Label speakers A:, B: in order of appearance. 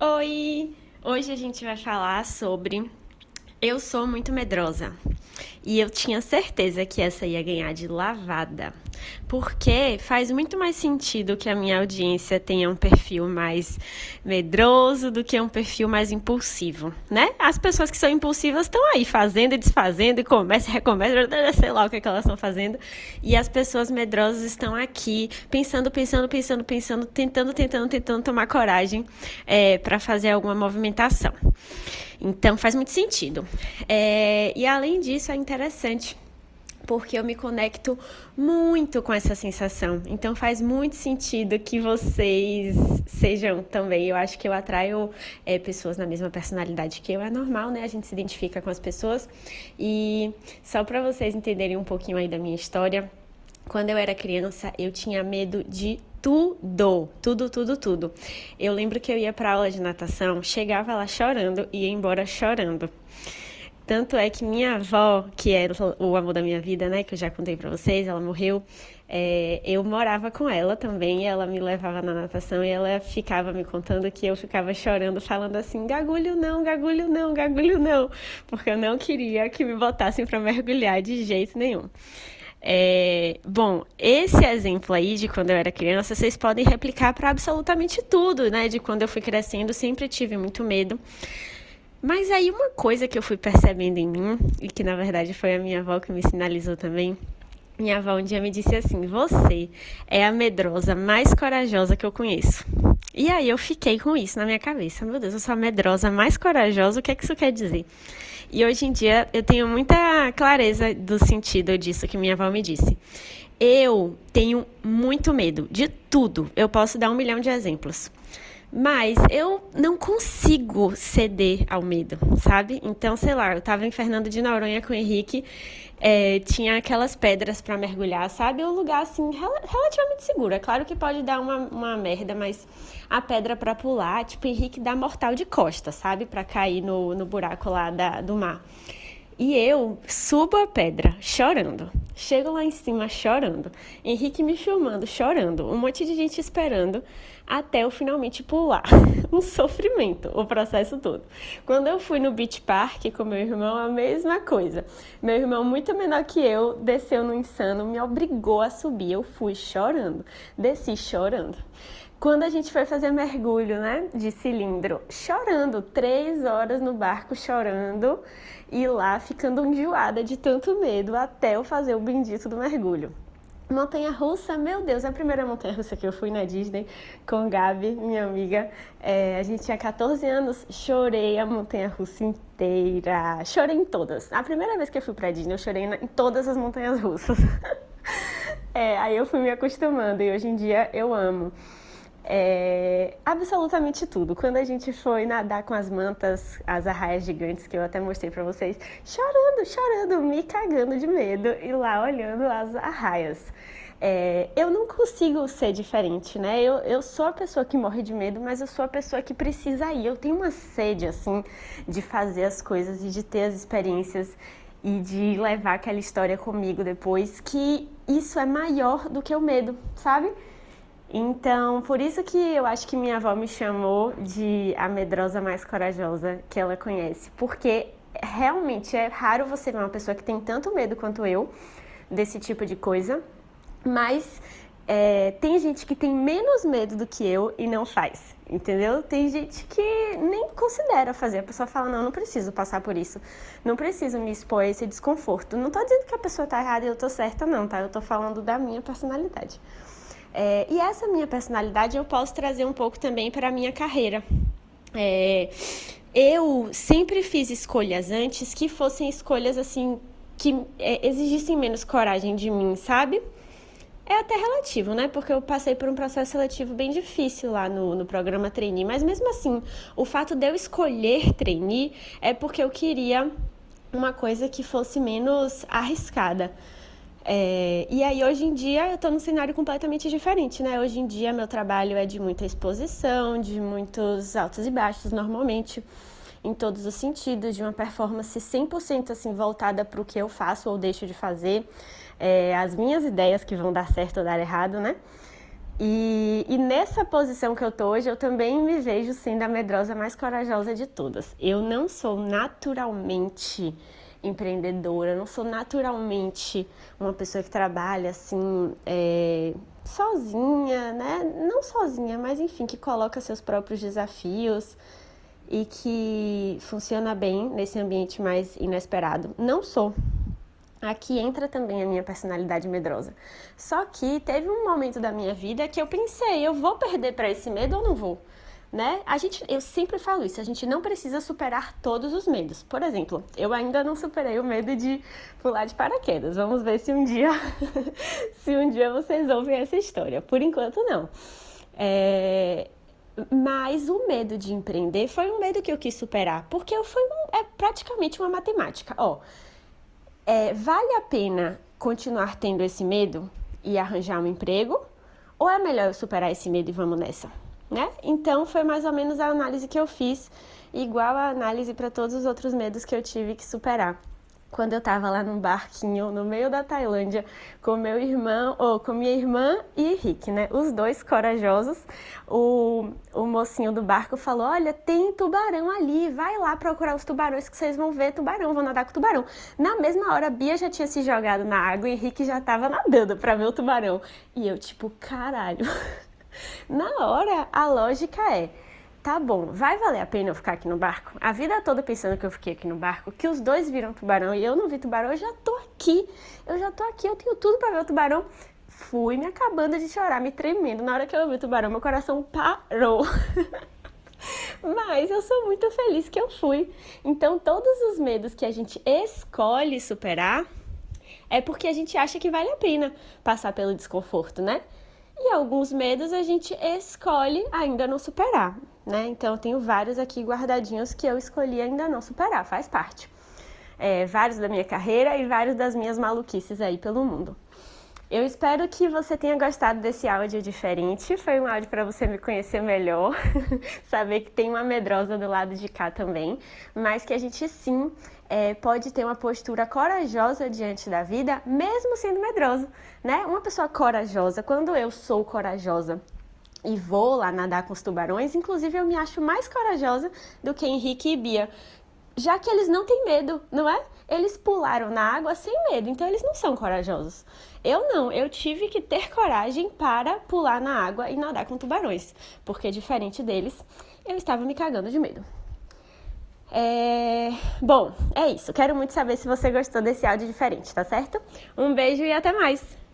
A: Oi! Hoje a gente vai falar sobre Eu sou muito medrosa. E eu tinha certeza que essa ia ganhar de lavada. Porque faz muito mais sentido que a minha audiência tenha um perfil mais medroso do que um perfil mais impulsivo, né? As pessoas que são impulsivas estão aí fazendo e desfazendo e começa e recomeça, sei lá o que, é que elas estão fazendo. E as pessoas medrosas estão aqui pensando, pensando, pensando, pensando, tentando, tentando, tentando tomar coragem é, para fazer alguma movimentação. Então faz muito sentido. É, e além disso, é interessante porque eu me conecto muito com essa sensação. Então faz muito sentido que vocês sejam também. Eu acho que eu atraio é, pessoas na mesma personalidade que eu. É normal, né? A gente se identifica com as pessoas. E só para vocês entenderem um pouquinho aí da minha história, quando eu era criança, eu tinha medo de tudo, tudo, tudo, tudo. Eu lembro que eu ia para aula de natação, chegava lá chorando e ia embora chorando. Tanto é que minha avó, que era o amor da minha vida, né, que eu já contei para vocês, ela morreu. É, eu morava com ela também, ela me levava na natação e ela ficava me contando que eu ficava chorando, falando assim: gagulho não, gagulho não, gagulho não, porque eu não queria que me botassem para mergulhar de jeito nenhum. É, bom, esse exemplo aí de quando eu era criança, vocês podem replicar para absolutamente tudo, né? De quando eu fui crescendo, sempre tive muito medo. Mas aí uma coisa que eu fui percebendo em mim, e que na verdade foi a minha avó que me sinalizou também, minha avó um dia me disse assim: Você é a medrosa mais corajosa que eu conheço. E aí eu fiquei com isso na minha cabeça. Meu Deus, eu sou a medrosa mais corajosa, o que é que isso quer dizer? E hoje em dia eu tenho muita clareza do sentido disso que minha avó me disse. Eu tenho muito medo de tudo. Eu posso dar um milhão de exemplos. Mas eu não consigo ceder ao medo, sabe? Então, sei lá, eu tava em Fernando de Noronha com o Henrique, é, tinha aquelas pedras para mergulhar, sabe? Um lugar assim rel relativamente seguro. É claro que pode dar uma, uma merda, mas a pedra para pular, tipo, Henrique dá mortal de costa, sabe? Para cair no, no buraco lá da, do mar. E eu subo a pedra chorando. Chego lá em cima chorando. Henrique me filmando, chorando. Um monte de gente esperando até eu finalmente pular. um sofrimento, o processo todo. Quando eu fui no Beach Park com meu irmão, a mesma coisa. Meu irmão, muito menor que eu, desceu no insano, me obrigou a subir. Eu fui chorando. Desci chorando. Quando a gente foi fazer mergulho, né, de cilindro, chorando, três horas no barco chorando e lá ficando enjoada de tanto medo até eu fazer o bendito do mergulho. Montanha russa, meu Deus, é a primeira montanha russa que eu fui na Disney com Gabi, minha amiga. É, a gente tinha 14 anos, chorei a montanha russa inteira. Chorei em todas. A primeira vez que eu fui pra Disney, eu chorei em todas as montanhas russas. é, aí eu fui me acostumando e hoje em dia eu amo é, absolutamente tudo. Quando a gente foi nadar com as mantas, as arraias gigantes, que eu até mostrei para vocês, chorando, chorando, me cagando de medo e lá olhando as arraias. É, eu não consigo ser diferente, né? Eu, eu sou a pessoa que morre de medo, mas eu sou a pessoa que precisa ir. Eu tenho uma sede, assim, de fazer as coisas e de ter as experiências e de levar aquela história comigo depois, que isso é maior do que o medo, sabe? Então, por isso que eu acho que minha avó me chamou de a medrosa mais corajosa que ela conhece, porque realmente é raro você ver uma pessoa que tem tanto medo quanto eu desse tipo de coisa, mas é, tem gente que tem menos medo do que eu e não faz, entendeu? Tem gente que nem considera fazer. A pessoa fala: não, não preciso passar por isso, não preciso me expor a esse desconforto. Não tô dizendo que a pessoa tá errada e eu tô certa, não, tá? Eu tô falando da minha personalidade. É, e essa minha personalidade eu posso trazer um pouco também para a minha carreira. É, eu sempre fiz escolhas antes que fossem escolhas assim que é, exigissem menos coragem de mim, sabe? É até relativo, né? Porque eu passei por um processo seletivo bem difícil lá no, no programa trainee, mas mesmo assim, o fato de eu escolher trainee é porque eu queria uma coisa que fosse menos arriscada. É, e aí, hoje em dia, eu estou num cenário completamente diferente, né? Hoje em dia, meu trabalho é de muita exposição, de muitos altos e baixos, normalmente, em todos os sentidos, de uma performance 100% assim, voltada para o que eu faço ou deixo de fazer, é, as minhas ideias que vão dar certo ou dar errado, né? E, e, nessa posição que eu tô hoje, eu também me vejo sendo a medrosa mais corajosa de todas. Eu não sou naturalmente empreendedora, não sou naturalmente uma pessoa que trabalha assim é, sozinha, né? Não sozinha, mas enfim, que coloca seus próprios desafios e que funciona bem nesse ambiente mais inesperado. Não sou. Aqui entra também a minha personalidade medrosa. Só que teve um momento da minha vida que eu pensei, eu vou perder para esse medo ou não vou? Né? A gente, eu sempre falo isso, a gente não precisa superar todos os medos. Por exemplo, eu ainda não superei o medo de pular de paraquedas. Vamos ver se um dia, se um dia vocês ouvem essa história. Por enquanto não. É, mas o medo de empreender foi um medo que eu quis superar, porque eu fui um, é praticamente uma matemática. Ó, é, vale a pena continuar tendo esse medo e arranjar um emprego? Ou é melhor eu superar esse medo e vamos nessa? Né? Então foi mais ou menos a análise que eu fiz, igual a análise para todos os outros medos que eu tive que superar quando eu tava lá num barquinho no meio da Tailândia com meu irmão, ou com minha irmã e Henrique, né? Os dois corajosos. O, o mocinho do barco falou: Olha, tem tubarão ali, vai lá procurar os tubarões que vocês vão ver tubarão, vão nadar com tubarão. Na mesma hora, a Bia já tinha se jogado na água e Henrique já tava nadando pra ver o tubarão. E eu, tipo, caralho. na hora, a lógica é tá bom, vai valer a pena eu ficar aqui no barco? A vida toda pensando que eu fiquei aqui no barco, que os dois viram tubarão e eu não vi tubarão, eu já tô aqui, eu já tô aqui, eu tenho tudo para ver o tubarão. Fui me acabando de chorar, me tremendo. Na hora que eu vi o tubarão, meu coração parou. Mas eu sou muito feliz que eu fui. Então, todos os medos que a gente escolhe superar é porque a gente acha que vale a pena passar pelo desconforto, né? E alguns medos a gente escolhe ainda não superar, né? Então eu tenho vários aqui guardadinhos que eu escolhi ainda não superar, faz parte. É, vários da minha carreira e vários das minhas maluquices aí pelo mundo. Eu espero que você tenha gostado desse áudio diferente. Foi um áudio para você me conhecer melhor, saber que tem uma medrosa do lado de cá também, mas que a gente sim é, pode ter uma postura corajosa diante da vida, mesmo sendo medroso, né? Uma pessoa corajosa, quando eu sou corajosa e vou lá nadar com os tubarões, inclusive eu me acho mais corajosa do que Henrique e Bia, já que eles não têm medo, não é? Eles pularam na água sem medo, então eles não são corajosos. Eu não, eu tive que ter coragem para pular na água e nadar com tubarões, porque diferente deles, eu estava me cagando de medo. É... Bom, é isso. Quero muito saber se você gostou desse áudio diferente, tá certo? Um beijo e até mais!